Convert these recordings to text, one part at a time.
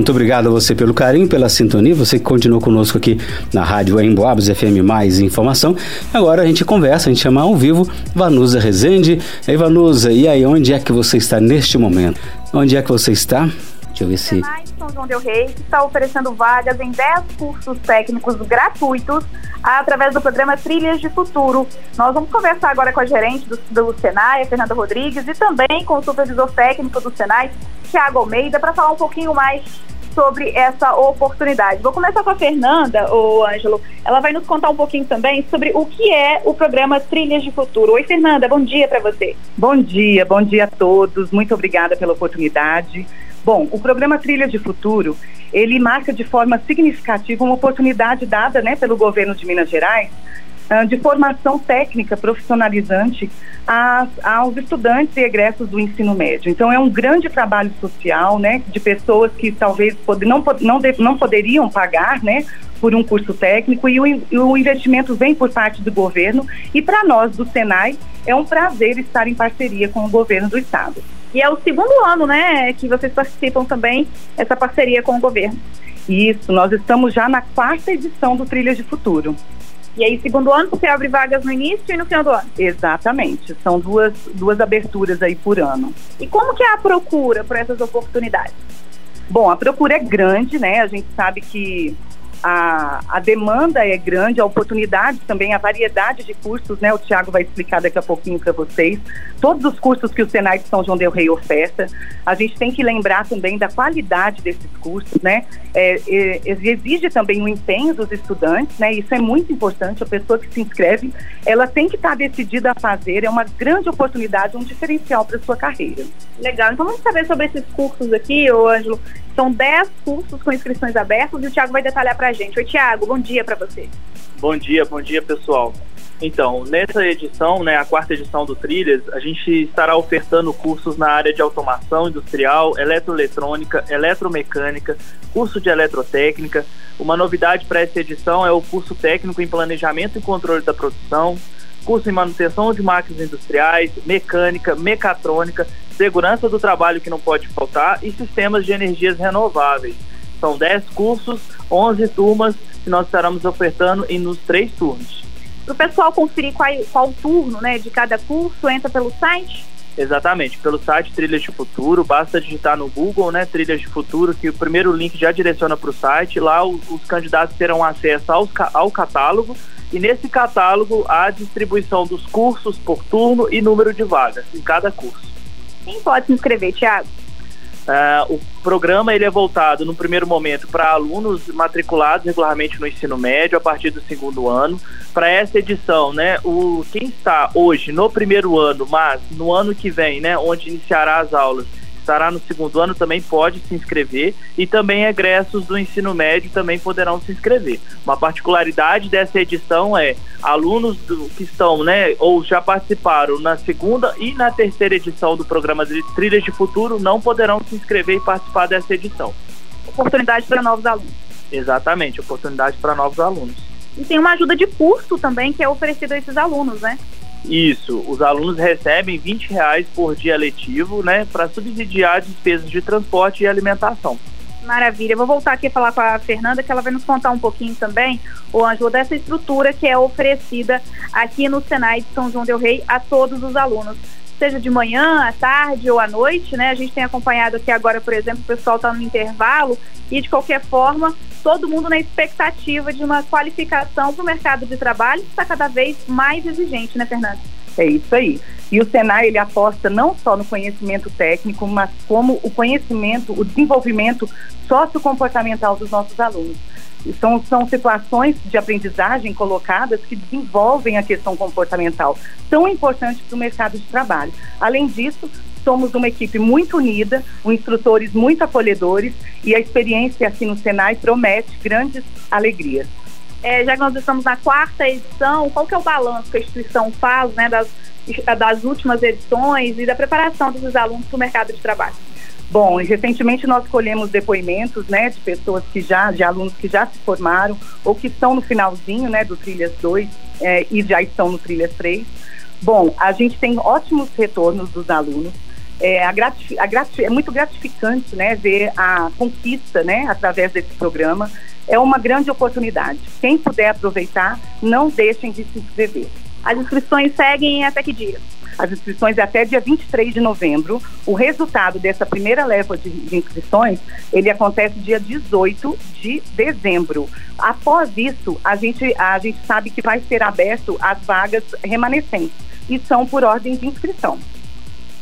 Muito obrigado a você pelo carinho, pela sintonia, você que continuou conosco aqui na Rádio Emboabas FM Mais Informação. Agora a gente conversa, a gente chama ao vivo Vanusa Rezende. Ei, Vanusa, e aí, onde é que você está neste momento? Onde é que você está? Deixa eu ver se. São João Del Rei está oferecendo vagas em 10 cursos técnicos gratuitos através do programa Trilhas de Futuro. Nós vamos conversar agora com a gerente do, do Senai, a Fernanda Rodrigues, e também com o supervisor técnico do Senai, Tiago Almeida, para falar um pouquinho mais sobre essa oportunidade. Vou começar com a Fernanda, o Ângelo. Ela vai nos contar um pouquinho também sobre o que é o programa Trilhas de Futuro. Oi, Fernanda, bom dia para você. Bom dia, bom dia a todos. Muito obrigada pela oportunidade. Bom, o programa Trilhas de Futuro, ele marca de forma significativa uma oportunidade dada né, pelo governo de Minas Gerais de formação técnica profissionalizante aos estudantes e egressos do ensino médio. Então, é um grande trabalho social, né, de pessoas que talvez não, não, não poderiam pagar, né, por um curso técnico e o, e o investimento vem por parte do governo e para nós do Senai é um prazer estar em parceria com o governo do estado. E é o segundo ano, né, que vocês participam também essa parceria com o governo. Isso, nós estamos já na quarta edição do Trilhas de Futuro. E aí, segundo ano, você abre vagas no início e no final do ano? Exatamente. São duas, duas aberturas aí por ano. E como que é a procura por essas oportunidades? Bom, a procura é grande, né? A gente sabe que a, a demanda é grande, a oportunidade também, a variedade de cursos, né? O Tiago vai explicar daqui a pouquinho para vocês. Todos os cursos que o Senai de São João del Rei oferta. A gente tem que lembrar também da qualidade desses cursos, né? É, é, exige também o empenho dos estudantes, né? Isso é muito importante. A pessoa que se inscreve, ela tem que estar tá decidida a fazer. É uma grande oportunidade, um diferencial para sua carreira. Legal. Então vamos saber sobre esses cursos aqui, Ângelo. São 10 cursos com inscrições abertas e o Tiago vai detalhar para gente. Oi, Tiago, bom dia para você. Bom dia, bom dia, pessoal. Então, nessa edição, né, a quarta edição do Trilhas, a gente estará ofertando cursos na área de automação industrial, eletroeletrônica, eletromecânica, curso de eletrotécnica. Uma novidade para essa edição é o curso técnico em planejamento e controle da produção, curso em manutenção de máquinas industriais, mecânica, mecatrônica, segurança do trabalho que não pode faltar e sistemas de energias renováveis. São 10 cursos, 11 turmas que nós estaremos ofertando em nos três turnos. Para o pessoal conferir qual, qual turno né, de cada curso, entra pelo site? Exatamente, pelo site Trilhas de Futuro, basta digitar no Google, né, Trilhas de Futuro, que o primeiro link já direciona para o site. Lá os, os candidatos terão acesso ao, ao catálogo e nesse catálogo há a distribuição dos cursos por turno e número de vagas em cada curso. Quem pode se inscrever, Tiago? Uh, o programa ele é voltado, no primeiro momento, para alunos matriculados regularmente no ensino médio a partir do segundo ano. Para essa edição, né, o, quem está hoje no primeiro ano, mas no ano que vem, né, onde iniciará as aulas, estará no segundo ano também pode se inscrever e também egressos do ensino médio também poderão se inscrever. Uma particularidade dessa edição é alunos do, que estão, né, ou já participaram na segunda e na terceira edição do programa de Trilhas de Futuro não poderão se inscrever e participar dessa edição. Oportunidade para novos alunos. Exatamente, oportunidade para novos alunos. E tem uma ajuda de custo também que é oferecida a esses alunos, né? Isso, os alunos recebem 20 reais por dia letivo, né, para subsidiar despesas de transporte e alimentação. Maravilha. Vou voltar aqui a falar com a Fernanda, que ela vai nos contar um pouquinho também, o Ângelo, dessa estrutura que é oferecida aqui no Senai de São João del Rei a todos os alunos. Seja de manhã, à tarde ou à noite, né? A gente tem acompanhado aqui agora, por exemplo, o pessoal está no intervalo e de qualquer forma todo mundo na expectativa de uma qualificação para o mercado de trabalho que está cada vez mais exigente, né, Fernanda? É isso aí. E o Senai ele aposta não só no conhecimento técnico, mas como o conhecimento, o desenvolvimento sociocomportamental dos nossos alunos. São, são situações de aprendizagem colocadas que desenvolvem a questão comportamental, tão importante para o mercado de trabalho. Além disso, somos uma equipe muito unida, com instrutores muito acolhedores e a experiência aqui no Senai promete grandes alegrias. É, já que nós estamos na quarta edição, qual que é o balanço que a instituição faz né, das, das últimas edições e da preparação dos alunos para o mercado de trabalho? Bom, recentemente nós colhemos depoimentos, né, de pessoas que já, de alunos que já se formaram ou que estão no finalzinho, né, do Trilhas 2 é, e já estão no Trilhas 3. Bom, a gente tem ótimos retornos dos alunos é, a a é muito gratificante né, ver a conquista né, através desse programa. É uma grande oportunidade. Quem puder aproveitar, não deixem de se inscrever. As inscrições seguem até que dia? As inscrições é até dia 23 de novembro. O resultado dessa primeira leva de, de inscrições, ele acontece dia 18 de dezembro. Após isso, a gente, a gente sabe que vai ser aberto as vagas remanescentes e são por ordem de inscrição.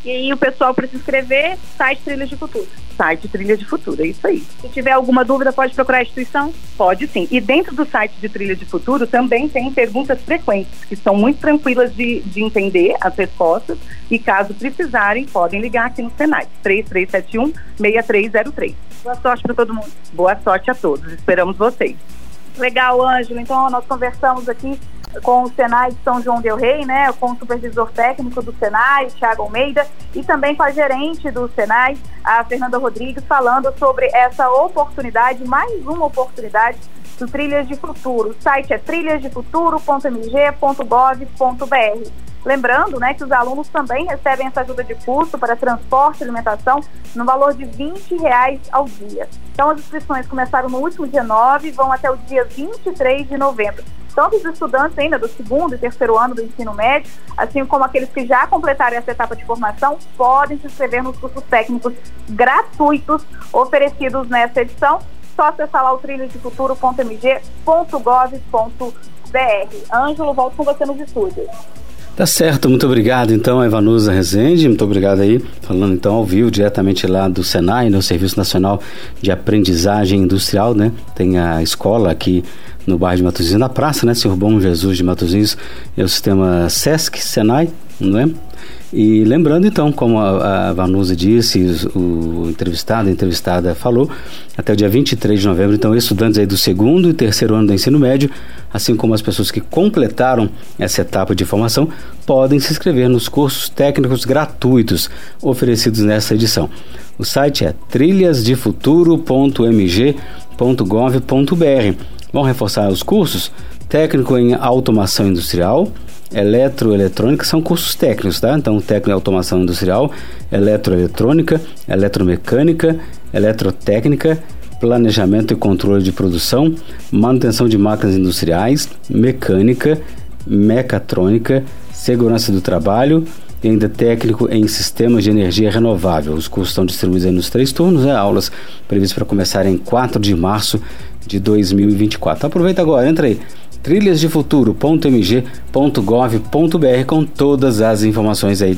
E aí o pessoal para se inscrever, site Trilhas de Futuro. Site Trilhas de Futuro, é isso aí. Se tiver alguma dúvida, pode procurar a instituição? Pode sim. E dentro do site de Trilhas de Futuro também tem perguntas frequentes, que são muito tranquilas de, de entender as respostas. E caso precisarem, podem ligar aqui no Senai, 3371-6303. Boa sorte para todo mundo. Boa sorte a todos. Esperamos vocês. Legal, Ângelo. Então, nós conversamos aqui com o Senai de São João Del Rei, né, com o supervisor técnico do Senai, Thiago Almeida, e também com a gerente do Senai, a Fernanda Rodrigues, falando sobre essa oportunidade, mais uma oportunidade do Trilhas de Futuro. O site é trilhasdefuturo.mg.gov.br. Lembrando né, que os alunos também recebem essa ajuda de custo para transporte e alimentação no valor de 20 reais ao dia. Então, as inscrições começaram no último dia 9 e vão até o dia 23 de novembro tanto os estudantes ainda do segundo e terceiro ano do ensino médio, assim como aqueles que já completaram essa etapa de formação, podem se inscrever nos cursos técnicos gratuitos oferecidos nessa edição. Só acessar lá o trilhadefuturo.mg.gov.br. Ângelo, volto com você nos estúdios. Tá certo, muito obrigado então, Evanusa Rezende, muito obrigado aí, falando então ao vivo, diretamente lá do Senai, no Serviço Nacional de Aprendizagem Industrial, né? Tem a escola aqui no bairro de Matosinhos, na praça, né? Senhor Bom Jesus de Matosinhos, é o sistema SESC, Senai, não é? E lembrando então, como a, a Vanusa disse, o, o entrevistado, a entrevistada falou, até o dia 23 de novembro, então estudantes aí do segundo e terceiro ano do ensino médio, assim como as pessoas que completaram essa etapa de formação, podem se inscrever nos cursos técnicos gratuitos oferecidos nessa edição. O site é trilhasdefuturo.mg.gov.br. Vão reforçar os cursos? Técnico em automação industrial, eletroeletrônica são cursos técnicos, tá? Então, técnico em automação industrial, eletroeletrônica, eletromecânica, eletrotécnica, planejamento e controle de produção, manutenção de máquinas industriais, mecânica, mecatrônica, segurança do trabalho e ainda técnico em sistemas de energia renovável. Os cursos estão distribuídos nos três turnos, né? aulas previstas para começar em 4 de março de 2024. Aproveita agora, entra aí trilhasdefuturo.mg.gov.br com todas as informações aí